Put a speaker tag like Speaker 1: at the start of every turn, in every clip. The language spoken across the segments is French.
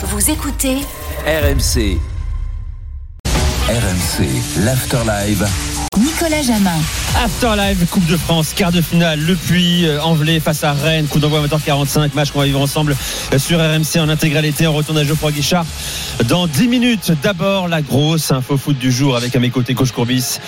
Speaker 1: Vous écoutez
Speaker 2: RMC. RMC, l'Afterlive.
Speaker 1: Nicolas Jamin.
Speaker 3: Afterlive, Coupe de France, quart de finale, Le Puy, euh, Envelé face à Rennes, coup d'envoi 20h45, match qu'on va vivre ensemble euh, sur RMC en intégralité. On retourne à Geoffroy Guichard dans 10 minutes. D'abord, la grosse info foot du jour avec à mes côtés coach Courbis,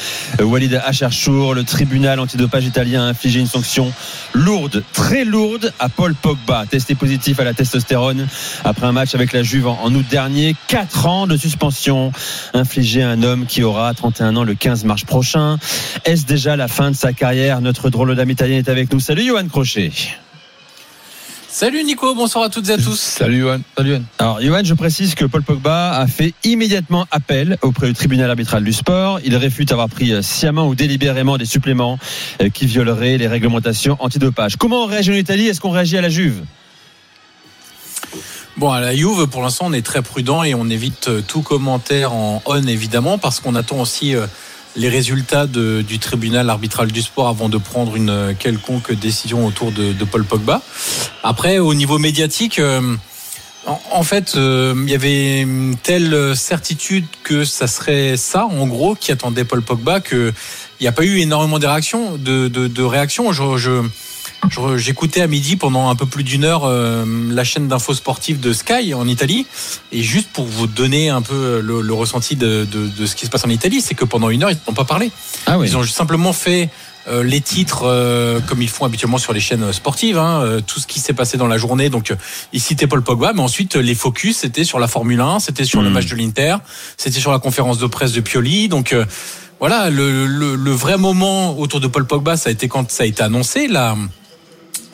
Speaker 3: euh, Walid Acharchour. Le tribunal antidopage italien a infligé une sanction lourde, très lourde à Paul Pogba, testé positif à la testostérone après un match avec la Juve en, août dernier. 4 ans de suspension infligé à un homme qui aura 31 ans le 15 mars prochain. Est-ce déjà la fin de sa carrière Notre drôle d'âme italien est avec nous. Salut Johan Crochet.
Speaker 4: Salut Nico, bonsoir à toutes et à tous.
Speaker 5: Salut Johan. Salut Johan.
Speaker 3: Alors Johan, je précise que Paul Pogba a fait immédiatement appel auprès du tribunal arbitral du sport. Il réfute avoir pris sciemment ou délibérément des suppléments euh, qui violeraient les réglementations antidopage. Comment on réagit en Italie? Est-ce qu'on réagit à la Juve?
Speaker 4: Bon, à la Juve, pour l'instant, on est très prudent et on évite euh, tout commentaire en on, évidemment, parce qu'on attend aussi euh, les résultats de- du tribunal arbitral du sport avant de prendre une quelconque décision autour de, de Paul Pogba. Après, au niveau médiatique, euh, en, en fait, euh, il y avait telle certitude que ça serait ça, en gros, qui attendait Paul Pogba, que il n'y a pas eu énormément de réactions. De, de, réactions. Je- je- J'écoutais à midi pendant un peu plus d'une heure euh, la chaîne d'infos sportives de Sky en Italie. Et juste pour vous donner un peu le, le ressenti de, de- de ce qui se passe en Italie, c'est que pendant une heure, ils n'ont pas parlé.
Speaker 3: Ah
Speaker 4: Ils ont simplement fait euh, les titres euh, comme ils font habituellement sur les chaînes sportives, hein, euh, tout ce qui s'est passé dans la journée. Donc, euh, ils citaient Paul Pogba, mais ensuite, euh, les focus, c'était sur la Formule 1, c'était sur le
Speaker 3: Mhm.
Speaker 4: match de l'Inter, c'était sur la conférence de presse de Pioli. Donc, euh, voilà, le, le- le vrai moment autour de Paul Pogba, ça a été quand ça a été annoncé. La,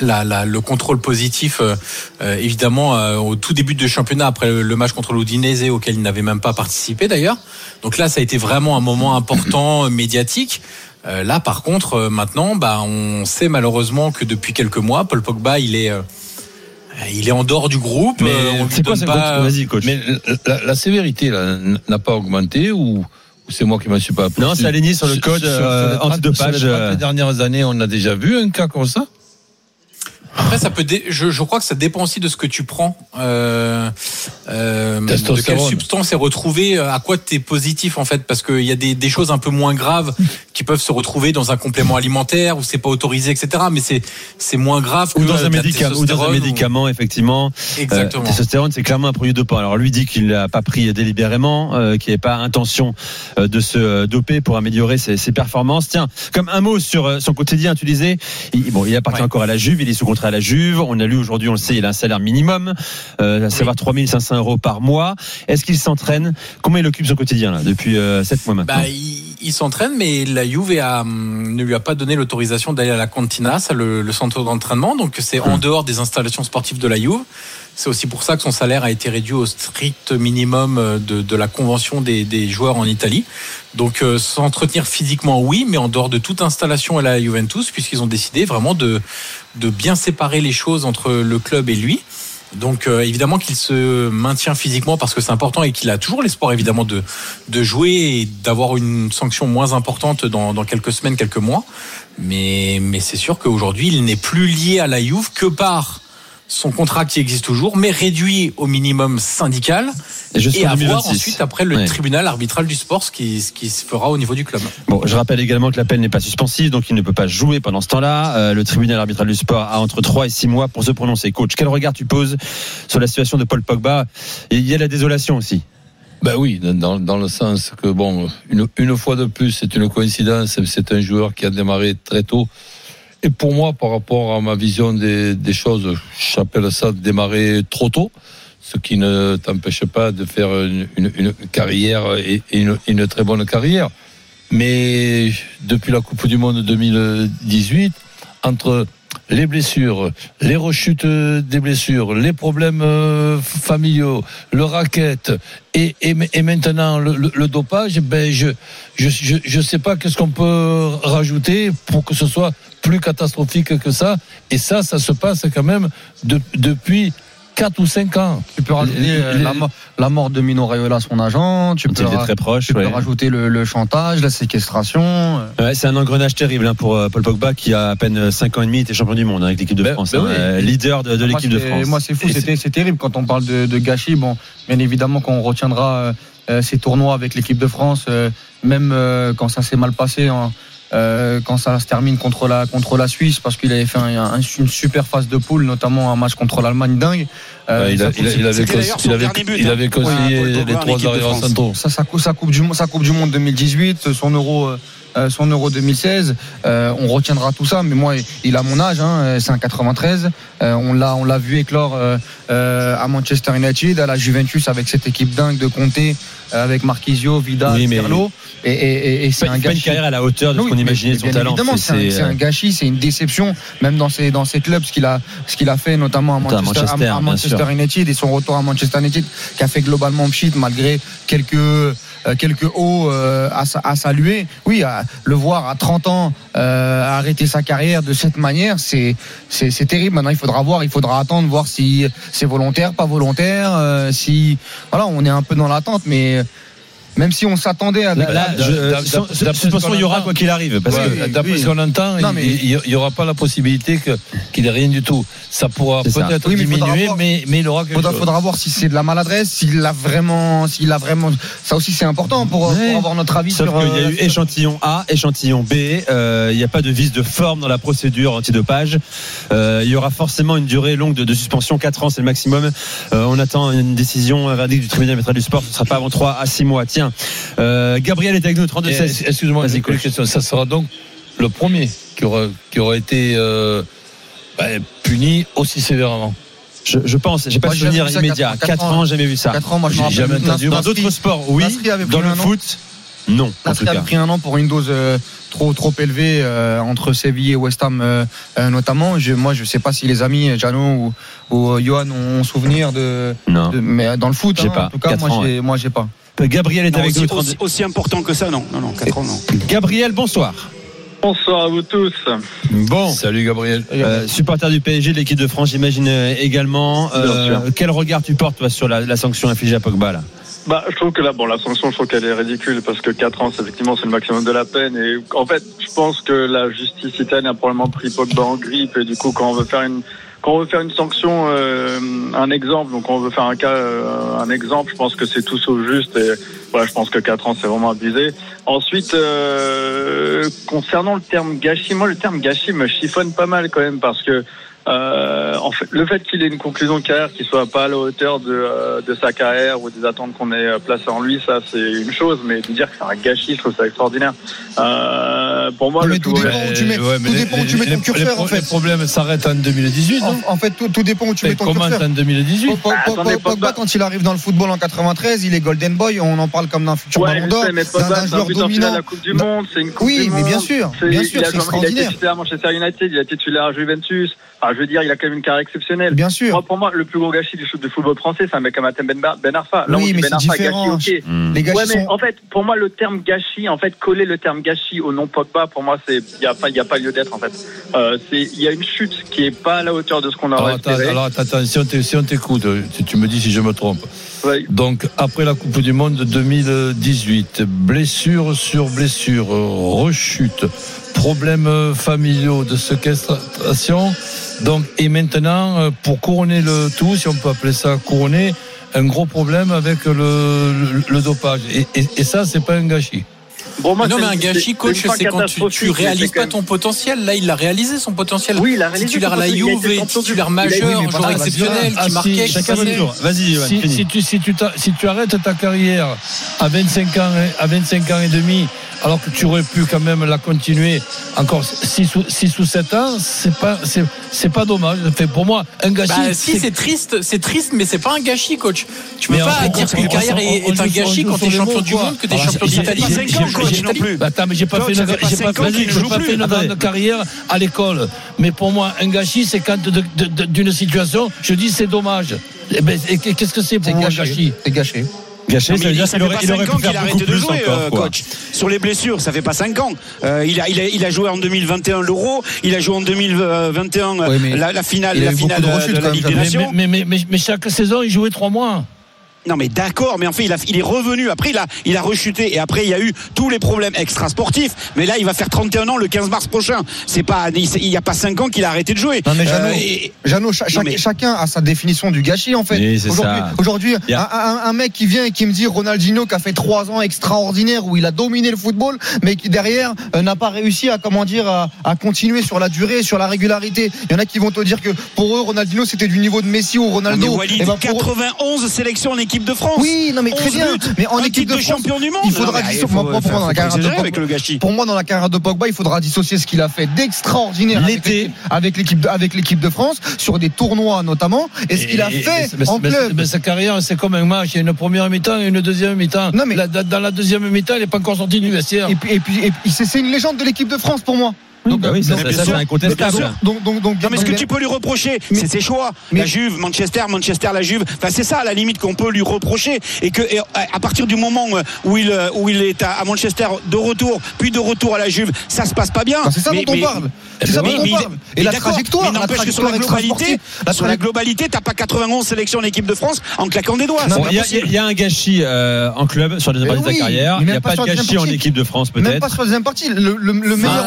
Speaker 4: la, la- le contrôle positif, euh, euh, évidemment, euh, au tout début du championnat, après le, le match contre l'Udinese, auquel il n'avait même pas participé d'ailleurs. Donc là, ça a été vraiment un moment important, euh, médiatique. Euh, là, par contre, euh, maintenant, bah, on sait malheureusement que depuis quelques mois, Paul Pogba, il est, euh, il est en dehors du groupe.
Speaker 3: Mais
Speaker 4: Euh, on lui
Speaker 3: c'est quoi
Speaker 4: donne pas-
Speaker 3: Vas-y coach.
Speaker 5: Mais la, la sévérité là, n'a pas augmenté ou, ou c'est moi qui m'en suis pas
Speaker 3: Non, c'est aligné sur le code, euh,
Speaker 5: les 30
Speaker 3: antidopage,
Speaker 5: sur les 30 dernières années, on a déjà vu un cas comme ça?
Speaker 4: Après, ça peut. dé- Je, je crois que ça dépend aussi de ce que tu prends. Euh, euh, de quelle substance est retrouvée, euh, à quoi tu es positif en fait, parce qu'il y a des, des choses un peu moins graves qui peuvent se retrouver dans un complément alimentaire où c'est pas autorisé, etc. Mais c'est c'est moins grave que
Speaker 3: ou dans un
Speaker 4: de la
Speaker 3: médicament, ou dans un médicament, effectivement.
Speaker 4: Exactement.
Speaker 3: Euh, testostérone, c'est clairement un produit dopant. Alors lui dit qu'il n'a pas pris délibérément, qu'il n'avait pas intention de se doper pour améliorer ses, ses performances. Tiens, comme un mot sur son quotidien, tu disais, il, bon, il appartient
Speaker 4: Ouais.
Speaker 3: encore à la Juve, il est sous contrat à la Juve. On a lu aujourd'hui, on le sait, il a un salaire minimum, euh, à savoir 3500 euros par mois. Est-ce qu'il s'entraîne? Comment il occupe son quotidien là depuis 7 mois maintenant?
Speaker 4: Bah, il, il s'entraîne, mais la Juve a, hum, ne lui a pas donné l'autorisation d'aller à la Cantina, ça, le, le centre d'entraînement. Donc c'est en dehors des installations sportives de la Juve. C'est aussi pour ça que son salaire a été réduit au strict minimum euh, de, de la convention des, des joueurs en Italie. Donc euh, s'entretenir physiquement, oui, mais en dehors de toute installation à la Juventus, puisqu'ils ont décidé vraiment de, de bien séparer les choses entre le club et lui. Donc euh, évidemment qu'il se maintient physiquement parce que c'est important et qu'il a toujours l'espoir évidemment de, de jouer et d'avoir une sanction moins importante dans, dans quelques semaines, quelques mois. Mais, mais c'est sûr qu'aujourd'hui il n'est plus lié à la Juve que par son contrat qui existe toujours, mais réduit au minimum syndical
Speaker 3: Et
Speaker 4: à voir
Speaker 3: 2026.
Speaker 4: ensuite après le
Speaker 3: Ouais.
Speaker 4: tribunal arbitral du sport ce qui, ce qui se fera au niveau du club.
Speaker 3: Bon, je rappelle également que l'appel n'est pas suspensif, donc il ne peut pas jouer pendant ce temps-là. Euh, le tribunal arbitral du sport a entre 3 et 6 mois pour se prononcer. Coach, quel regard tu poses sur la situation de Paul Pogba? Et Il y a la désolation aussi.
Speaker 5: Ben oui, dans, dans le sens que bon, une, une fois de plus, c'est une coïncidence. C'est un joueur qui a démarré très tôt. Et pour moi, par rapport à ma vision des, choses, j'appelle ça démarrer trop tôt, ce qui ne t'empêche pas de faire une, carrière et, une très bonne carrière. Mais depuis la Coupe du Monde 2018, entre les blessures, les rechutes des blessures, les problèmes euh, familiaux, le racket et, et, maintenant le, dopage, ben je je je, je sais pas qu'est-ce qu'on peut rajouter pour que ce soit plus catastrophique que ça. Et ça, ça se passe quand même de- depuis 4 ou 5 ans.
Speaker 6: Tu peux rajouter
Speaker 5: Les-
Speaker 6: euh,
Speaker 5: les-
Speaker 6: la, mo- la mort de Mino Raiola, son agent. Tu peux,
Speaker 3: il était
Speaker 6: ra-
Speaker 3: très proche.
Speaker 6: tu peux
Speaker 3: ouais.
Speaker 6: rajouter le, le chantage, la séquestration. euh.
Speaker 3: Ouais, c'est un engrenage terrible hein, pour euh, Paul Pogba qui a à peine 5 ans et demi était champion du monde hein, avec l'équipe de
Speaker 5: Ben-
Speaker 3: France,
Speaker 5: ben
Speaker 3: hein,
Speaker 5: oui.
Speaker 3: leader de, l'équipe de France.
Speaker 6: Moi, c'est fou, c'est terrible quand on parle de, de gâchis. Bon, bien évidemment qu'on retiendra euh, ces tournois avec l'équipe de France, euh, même euh, quand ça s'est mal passé, hein, euh, quand ça se termine contre la contre la Suisse, parce qu'il avait fait un- un- une super phase de poule, notamment un match contre l'Allemagne dingue. Euh,
Speaker 5: Ouais, il, a-
Speaker 6: ça,
Speaker 5: il avait, il avait,
Speaker 7: but, hein,
Speaker 5: avait
Speaker 7: euh,
Speaker 5: conseillé les trois arrières centraux.
Speaker 6: ça, sa, coupe, sa coupe du Monde- sa coupe du monde 2018, son euro. euh, euh, son euro 2016, euh, on retiendra tout ça. Mais moi, il a mon âge, hein, c'est un 93. Euh, on l'a, on l'a vu éclore euh, euh, à Manchester United, à la Juventus avec cette équipe dingue de Conte, euh, avec Marquisio, Vidal,
Speaker 3: Oui, mais-
Speaker 6: Pirlo. Et, et, et, et c'est un
Speaker 3: pas une
Speaker 6: gâchis.
Speaker 3: carrière à la hauteur de ce qu'on imaginait de son talent.
Speaker 6: Évidemment, c'est un, c'est un
Speaker 3: euh,
Speaker 6: gâchis, c'est une déception, même dans ses, dans ses clubs, ce qu'il a, ce qu'il a fait, notamment à
Speaker 3: Attends, à
Speaker 6: Manchester,
Speaker 3: Manchester,
Speaker 6: à- à
Speaker 3: bien
Speaker 6: Manchester. United et son retour à Manchester United, qui a fait globalement pchit malgré quelques, euh, quelques hauts euh, à, sa- à saluer. Oui, à le voir à 30 ans euh, arrêter sa carrière de cette manière, c'est, c'est, c'est terrible. Maintenant, il faudra voir, il faudra attendre, voir si c'est volontaire, pas volontaire, euh, si, voilà, on est un peu dans l'attente, mais même si on s'attendait avec
Speaker 3: Là, là,
Speaker 5: ce
Speaker 3: il y aura quoi qu'il arrive. Parce
Speaker 5: Ouais,
Speaker 3: que
Speaker 5: D'après
Speaker 6: oui.
Speaker 5: ce qu'on entend,
Speaker 6: Non,
Speaker 5: il-
Speaker 6: mais-
Speaker 5: il n'y aura pas la possibilité qu'il ait rien du tout. Ça pourra peut-être diminuer,
Speaker 6: voir.
Speaker 5: mais, il aura quelque
Speaker 6: Faudra,
Speaker 5: chose.
Speaker 6: faudra voir si c'est de la maladresse, s'il a vraiment, s'il a vraiment. Ça aussi, c'est important pour,
Speaker 3: Ouais.
Speaker 6: pour avoir notre avis
Speaker 3: Sauf
Speaker 6: sur.
Speaker 3: qu'il y a
Speaker 6: euh,
Speaker 3: eu échantillon A, échantillon B. euh, Il n'y a pas de vice de forme dans la procédure antidopage. Euh, il y aura forcément une durée longue de, suspension. 4 ans, c'est le maximum. Euh, on attend une décision, un verdict du tribunal du sport. Ce ne sera pas avant 3 à 6 mois. Tiens, euh, Gabriel est avec nous, 32
Speaker 5: Et,
Speaker 3: 16.
Speaker 5: Excuse-moi,
Speaker 3: Vas-y,
Speaker 5: j'ai une
Speaker 3: coach.
Speaker 5: question. Ça sera donc le premier qui aura, qui aura été euh, ben, puni aussi sévèrement.
Speaker 3: Je, je pense, j'ai pas de souvenir immédiat.
Speaker 6: quatre-
Speaker 3: 4
Speaker 6: quatre
Speaker 3: ans,
Speaker 6: ans.
Speaker 3: jamais vu ça.
Speaker 6: 4 ans, moi je
Speaker 5: jamais entendu.
Speaker 3: Dans d'autres sports, oui. Dans le foot, non.
Speaker 6: Nasri avait
Speaker 3: cas.
Speaker 6: pris un an pour une dose euh, trop trop élevée euh, entre Séville et West Ham euh, euh, notamment. Je, moi, je sais pas si les amis Jano ou, ou Johan ont souvenir de,
Speaker 3: Non.
Speaker 6: de- mais dans le foot, hein,
Speaker 3: pas.
Speaker 6: en tout cas, moi, j'ai, moi, j'ai pas.
Speaker 3: Gabriel est
Speaker 7: Non,
Speaker 3: avec
Speaker 7: aussi,
Speaker 3: nous. 32
Speaker 7: aussi- aussi important que ça, non. Non, non, 4 ans, non.
Speaker 3: Gabriel, bonsoir.
Speaker 8: Bonsoir à vous tous.
Speaker 3: Bon.
Speaker 5: Salut Gabriel.
Speaker 3: Euh, supporter du PSG, de l'équipe de France, j'imagine euh, également. Euh,
Speaker 8: Bien sûr.
Speaker 3: quel regard tu portes toi, sur la, la sanction infligée à Pogba là?
Speaker 8: Bah, je trouve que là, bon, la sanction, je trouve qu'elle est ridicule parce que 4 ans, c'est effectivement, c'est le maximum de la peine. Et en fait, je pense que la justice italienne a probablement pris Pogba en grippe. Et du coup, quand on veut faire une, quand on veut faire une sanction, euh, un exemple, donc on veut faire un cas, euh, un exemple, je pense que c'est tout sauf juste. Et voilà, je pense que 4 ans, c'est vraiment abusé. Ensuite, euh, concernant le terme gâchis, moi, le terme gâchis me chiffonne pas mal quand même parce que Euh, en fait, le fait qu'il ait une conclusion de carrière qui soit pas à la hauteur de, euh, de sa carrière ou des attentes qu'on ait euh, placées en lui, ça c'est une chose, mais de dire que c'est un gâchis, je trouve ça extraordinaire. Euh, pour moi, le
Speaker 6: tout dépend où tu mets-
Speaker 5: Ouais, mais
Speaker 6: tout
Speaker 5: les-
Speaker 6: dépend où tu mets ton curseur, en fait.
Speaker 5: Les problèmes s'arrêtent en 2018, non
Speaker 6: En, en fait, tout, tout dépend où tu mets ton
Speaker 5: Comment
Speaker 6: curseur.
Speaker 5: en 2018
Speaker 6: Pogba,
Speaker 8: Ah, attendez,
Speaker 6: Pogba,
Speaker 8: Pogba.
Speaker 6: quand il arrive dans le football en 93, il est Golden Boy, on en parle comme d'un futur
Speaker 8: Ouais,
Speaker 6: ballon d'or, d'un joueur dominant.
Speaker 8: la Coupe du Monde, c'est une Coupe
Speaker 6: Oui,
Speaker 8: du
Speaker 6: mais
Speaker 8: Monde.
Speaker 6: bien sûr,
Speaker 8: C'est-
Speaker 6: bien sûr,
Speaker 8: a
Speaker 6: c'est
Speaker 8: joué- Il a été
Speaker 6: extraordinaire.
Speaker 8: titulaire à Manchester United, il a été titulaire à Juventus. Je veux dire, il a quand même une carrière exceptionnelle.
Speaker 6: Bien sûr.
Speaker 8: Moi, pour moi, le plus gros gâchis du, foot- du football français, c'est un mec comme Atem Ben, ben Arfa. Là,
Speaker 6: Oui,
Speaker 8: on dit
Speaker 6: mais
Speaker 8: Ben
Speaker 6: c'est
Speaker 8: Arfa,
Speaker 6: différent.
Speaker 8: gâchis, ok.
Speaker 6: Les gars
Speaker 8: Ouais, mais
Speaker 6: sont.
Speaker 8: en fait, pour moi, le terme gâchis, en fait, coller le terme gâchis au nom Pogba, pour moi, c'est, il y a pas, il y a pas lieu d'être, en fait. Euh, c'est, il y a une chute qui est pas à la hauteur de ce qu'on
Speaker 5: alors
Speaker 8: aurait espéré.
Speaker 5: alors, attends, si on si t'écoute, tu, tu me dis si je me trompe.
Speaker 8: Ouais.
Speaker 5: Donc, après la Coupe du Monde 2018, blessure sur blessure, rechute, problèmes familiaux de séquestration. Donc, et maintenant, euh, pour couronner le tout, si on peut appeler ça couronner, un gros problème avec le, le, le dopage. Et, et, et ça, c'est pas un gâchis.
Speaker 8: Bon, moi,
Speaker 4: non, mais un gâchis, coach, c'est quand tu, tu réalises pas
Speaker 8: même-
Speaker 4: ton potentiel. Là, il l'a réalisé, son potentiel.
Speaker 8: Oui, il a réalisé
Speaker 4: Titulaire
Speaker 8: son
Speaker 4: à la
Speaker 8: a
Speaker 4: Juve, titulaire
Speaker 8: a- oui,
Speaker 4: majeur,
Speaker 8: mais
Speaker 4: joueur exceptionnel,
Speaker 5: ah,
Speaker 4: qui
Speaker 5: si,
Speaker 4: marquait.
Speaker 3: Tour. Vas-y,
Speaker 5: si, si tu, si, tu si tu arrêtes ta carrière à 25 ans, à 25 ans et demi, alors que tu aurais pu quand même la continuer encore 6 ou, 6 ou 7 ans, c'est pas, c'est, c'est pas dommage. Fait, pour moi, un gâchis.
Speaker 4: Bah, si, c'est triste, c'est triste, mais c'est pas un gâchis, coach. Tu peux
Speaker 5: Mais
Speaker 4: pas dire qu'une carrière est, un gâchis quand t'es champion du monde, que t'es champion d'Italie.
Speaker 5: Bah, attends, mais j'ai pas fait une, grande carrière à l'école. Mais pour moi, un gâchis, c'est quand d'une situation, je dis c'est dommage. Eh ben, et qu'est-ce que c'est pour
Speaker 6: C'est
Speaker 5: moi gâchis?
Speaker 6: C'est gâché.
Speaker 3: Gâché,
Speaker 7: Non,
Speaker 3: ça
Speaker 7: mais
Speaker 3: veut dire
Speaker 7: ça
Speaker 3: qu'il
Speaker 7: fait
Speaker 3: aurait,
Speaker 7: pas
Speaker 3: il aurait
Speaker 7: 5
Speaker 3: pu
Speaker 7: ans qu'il
Speaker 3: faire
Speaker 7: a
Speaker 3: beaucoup
Speaker 7: arrêté de
Speaker 3: plus
Speaker 7: jouer,
Speaker 3: encore.
Speaker 7: euh, coach. Sur les blessures, ça fait pas 5 ans. Euh, il, a, il, a, il a joué en 2021 l'Euro, il a joué en 2021 euh,
Speaker 6: Oui,
Speaker 7: la, la finale, la finale
Speaker 6: de
Speaker 7: de,
Speaker 6: rechutes,
Speaker 7: de la Ligue des Nations.
Speaker 5: Mais, mais, mais, mais chaque saison, il jouait trois mois.
Speaker 7: Non mais d'accord, mais en fait il, a, il est revenu. Après il a, il a rechuté et après il y a eu tous les problèmes extra-sportifs. Mais là il va faire 31 ans le 15 mars prochain. C'est pas, il n'y a pas 5 ans qu'il a arrêté de jouer.
Speaker 6: Non, mais Jeannot,
Speaker 7: Euh, et-
Speaker 6: Jeannot, cha-
Speaker 7: Non,
Speaker 6: chaque-
Speaker 7: mais-
Speaker 6: chacun a sa définition du gâchis en fait.
Speaker 3: Oui,
Speaker 6: Aujourd'hui,
Speaker 3: ça.
Speaker 6: aujourd'hui,
Speaker 3: Il y a-
Speaker 6: un, un- un mec qui vient et qui me dit Ronaldinho qui a fait trois ans extraordinaires où il a dominé le football, mais qui derrière euh, n'a pas réussi à comment dire à, à continuer sur la durée, sur la régularité. Il y en a qui vont te dire que pour eux Ronaldinho c'était du niveau de Messi ou
Speaker 7: Non,
Speaker 6: Ronaldo.
Speaker 7: mais Walid,
Speaker 6: Eh ben, eux-
Speaker 7: 91 sélections en équipe de France.
Speaker 6: Oui, non mais très
Speaker 7: 11
Speaker 6: bien.
Speaker 7: buts,
Speaker 6: Mais en équipe de
Speaker 7: de
Speaker 6: France,
Speaker 7: champion du monde.
Speaker 6: il faudra
Speaker 7: Non,
Speaker 6: dissocier.
Speaker 7: faut-
Speaker 6: moi, moi, pour moi, dans la carrière de Pogba-
Speaker 7: avec le gâchis.
Speaker 6: Pour moi, dans la carrière de Pogba, il faudra dissocier ce qu'il a fait d'extraordinaire
Speaker 3: L'été.
Speaker 6: avec l'équipe de, avec l'équipe de France sur des tournois notamment et ce qu'il a fait en
Speaker 5: mais-
Speaker 6: club.
Speaker 5: mais sa carrière, c'est comme un match. Il y a une première mi-temps et une deuxième mi-temps.
Speaker 6: Non, mais-
Speaker 5: La- dans la deuxième mi-temps, il n'est pas encore sorti du vestiaire.
Speaker 6: Et puis, et puis, et puis, c'est c'est une légende de l'équipe de France pour moi.
Speaker 3: Donc, bah oui, ça, ça, c'est incontestable.
Speaker 6: donc, donc, donc,
Speaker 7: Non mais ce que tu peux lui reprocher, c'est ses choix.
Speaker 6: mais-
Speaker 7: la Juve, Manchester, Manchester, la Juve. Enfin c'est ça à la limite qu'on peut lui reprocher et que et à partir du moment où il euh, où il est à Manchester de retour, puis de retour à la Juve, ça se passe pas bien.
Speaker 6: c'est ça
Speaker 7: Mais-
Speaker 6: dont on parle.
Speaker 5: Eh
Speaker 6: C'est ça
Speaker 5: ben
Speaker 6: dont on parle.
Speaker 7: il-
Speaker 6: Et la
Speaker 7: d'accord,
Speaker 6: trajectoire,
Speaker 7: mais n'empêche que sur la globalité, sur la globalité, t'as pas 91 sélections en équipe de France en claquant des doigts.
Speaker 3: Il y, a- un gâchis euh, en club sur les
Speaker 6: Mais
Speaker 3: parties de sa carrière. Il
Speaker 6: même
Speaker 3: n'y a
Speaker 6: pas
Speaker 3: de gâchis en
Speaker 6: partie.
Speaker 3: équipe de France
Speaker 6: Même
Speaker 3: peut-être.
Speaker 6: pas sur la deuxième partie. Le meilleur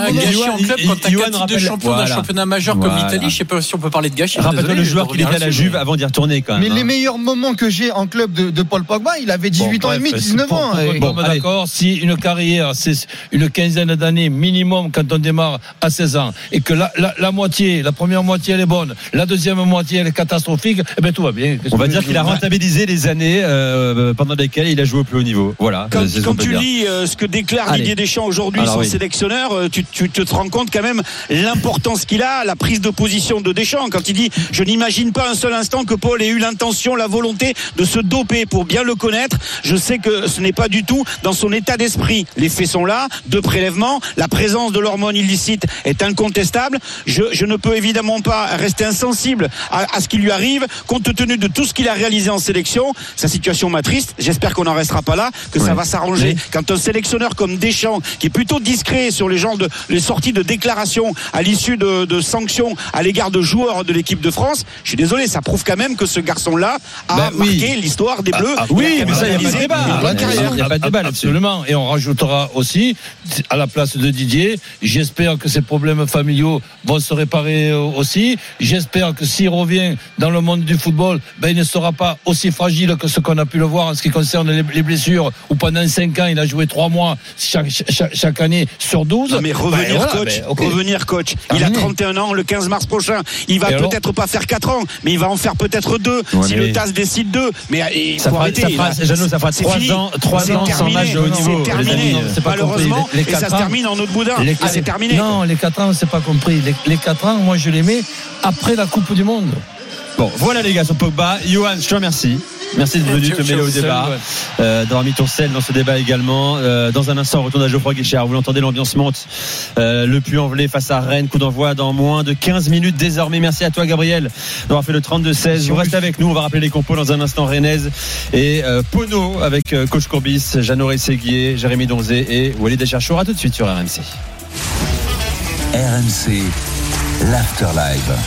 Speaker 4: Club quand 4 titres de champion d'un championnat majeur comme l'Italie, je sais pas si on peut parler de gâchis.
Speaker 3: Rappelle-toi le joueur qui était à la. Juve avant d'y retourner quand même.
Speaker 6: Mais les
Speaker 3: hein.
Speaker 6: meilleurs moments que j'ai en club de, Paul Pogba, il avait 18 ans et demi,
Speaker 5: Bref,
Speaker 6: 19
Speaker 5: pour-
Speaker 6: ans.
Speaker 3: allez.
Speaker 5: d'accord, si une carrière, c'est une quinzaine d'années minimum quand on démarre à 16 ans, et que la, la, la moitié, la première moitié elle est bonne, la deuxième moitié elle est catastrophique, eh ben tout va bien.
Speaker 3: On va dire qu'il a rentabilisé les années euh, pendant lesquelles il a joué au plus haut niveau. Voilà.
Speaker 7: Quand, tu lis euh, ce que déclare
Speaker 3: Allez.
Speaker 7: Didier Deschamps aujourd'hui, son
Speaker 3: oui.
Speaker 7: sélectionneur, euh, tu, tu te rends compte quand même l'importance qu'il a, la prise de position de Deschamps. Quand il dit Je n'imagine pas un seul instant que Paul ait eu l'intention, la volonté de se doper pour bien le connaître. Je sais que ce n'est pas du tout dans son état d'esprit. Les faits sont là, deux prélèvements, la présence de l'hormone illicite est incontestable. Je, je ne peux évidemment pas rester insensible à, à ce qui lui arrive, compte tenu de tout ce qu'il a réalisé en sélection. Sa situation m'attriste. J'espère qu'on n'en restera pas là, que ça va s'arranger. Quand un sélectionneur comme Deschamps, qui est plutôt discret sur les genres de les sorties de déclarations à l'issue de, de sanctions à l'égard de joueurs de l'équipe de France, je suis désolé, ça prouve quand même que ce garçon-là a
Speaker 3: Bah oui.
Speaker 7: marqué l'histoire des Bleus.
Speaker 5: ah,
Speaker 3: Oui,
Speaker 7: Il a
Speaker 3: mais ça, il n'y a pas de débat. Il n'y a pas de débat.
Speaker 5: Absolument. Et on rajoutera aussi, à la place de Didier, j'espère que ses problèmes familiaux vont se réparer euh, aussi. J'espère que s'il revient dans le monde du football, ben, il ne sera pas aussi fragile que ce qu'on a pu le voir en ce qui concerne les, les blessures, où pendant 5 ans, il a joué 3 mois chaque, chaque, chaque année sur 12.
Speaker 7: Non mais revenir
Speaker 5: Ben, voilà,
Speaker 7: coach,
Speaker 5: ok.
Speaker 7: revenir coach. Il a
Speaker 6: Terminé.
Speaker 7: 31 ans le 15 mars prochain. Il va peut-être pas faire 4 ans, mais il va en faire peut-être 2
Speaker 3: Ouais,
Speaker 7: si le TAS décide 2. Mais euh, il
Speaker 3: Ça
Speaker 7: faut arrêter.
Speaker 3: ça fera,
Speaker 7: là.
Speaker 3: Jeannot, ça fera
Speaker 7: C'est
Speaker 3: 3
Speaker 7: fini.
Speaker 3: ans, 3
Speaker 7: C'est
Speaker 3: ans sans
Speaker 7: terminé.
Speaker 3: match de haut niveau.
Speaker 7: terminé.
Speaker 3: amis.
Speaker 5: C'est pas
Speaker 7: Malheureusement, et ça se termine en autre boudin. Ah, c'est terminé.
Speaker 5: Non, les 4 ans, c'est pas compris. Les, les 4 ans, moi, je les mets après la Coupe du Monde.
Speaker 3: Bon, voilà les gars sur Pogba. Johan, je te remercie. Merci d'être venu te mêler au débat, euh, d'avoir mis ton sel dans ce débat également. Euh, dans un instant, on retourne à Geoffroy Guichard. Vous l'entendez, l'ambiance monte. Euh, le Puy-en-Velay face à Rennes, coup d'envoi dans moins de 15 minutes désormais. Merci à toi, Gabriel, d'avoir fait le 32-16. Vous restez avec nous. On va rappeler les compos dans un instant. Rennes et euh, Pono avec euh, Coach Courbis, Jeannot Seguier, Jérémy Donzé et Walid Acharchour. À tout de suite sur RMC.
Speaker 2: RMC, l'Afterlife.